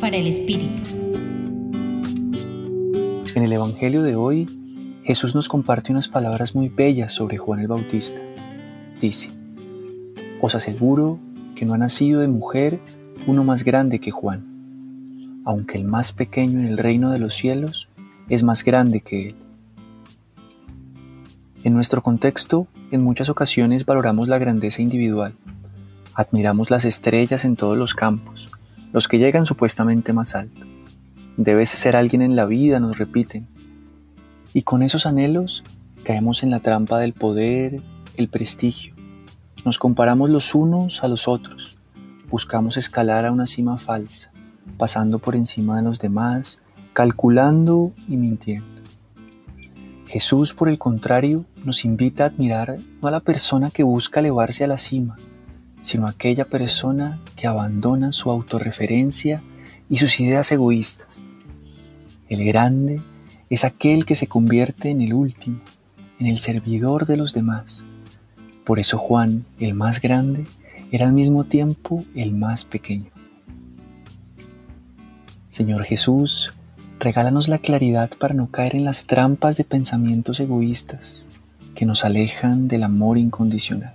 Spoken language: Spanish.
Para el Espíritu. En el Evangelio de hoy, Jesús nos comparte unas palabras muy bellas sobre Juan el Bautista. Dice, Os aseguro que no ha nacido de mujer uno más grande que Juan, aunque el más pequeño en el reino de los cielos es más grande que él. En nuestro contexto, en muchas ocasiones valoramos la grandeza individual, admiramos las estrellas en todos los campos, los que llegan supuestamente más alto. Debes ser alguien en la vida, nos repiten. Y con esos anhelos caemos en la trampa del poder, el prestigio. Nos comparamos los unos a los otros. Buscamos escalar a una cima falsa, pasando por encima de los demás, calculando y mintiendo. Jesús, por el contrario, nos invita a admirar no a la persona que busca elevarse a la cima, sino aquella persona que abandona su autorreferencia y sus ideas egoístas. El grande es aquel que se convierte en el último, en el servidor de los demás. Por eso Juan, el más grande, era al mismo tiempo el más pequeño. Señor Jesús, Regálanos la claridad para no caer en las trampas de pensamientos egoístas que nos alejan del amor incondicional.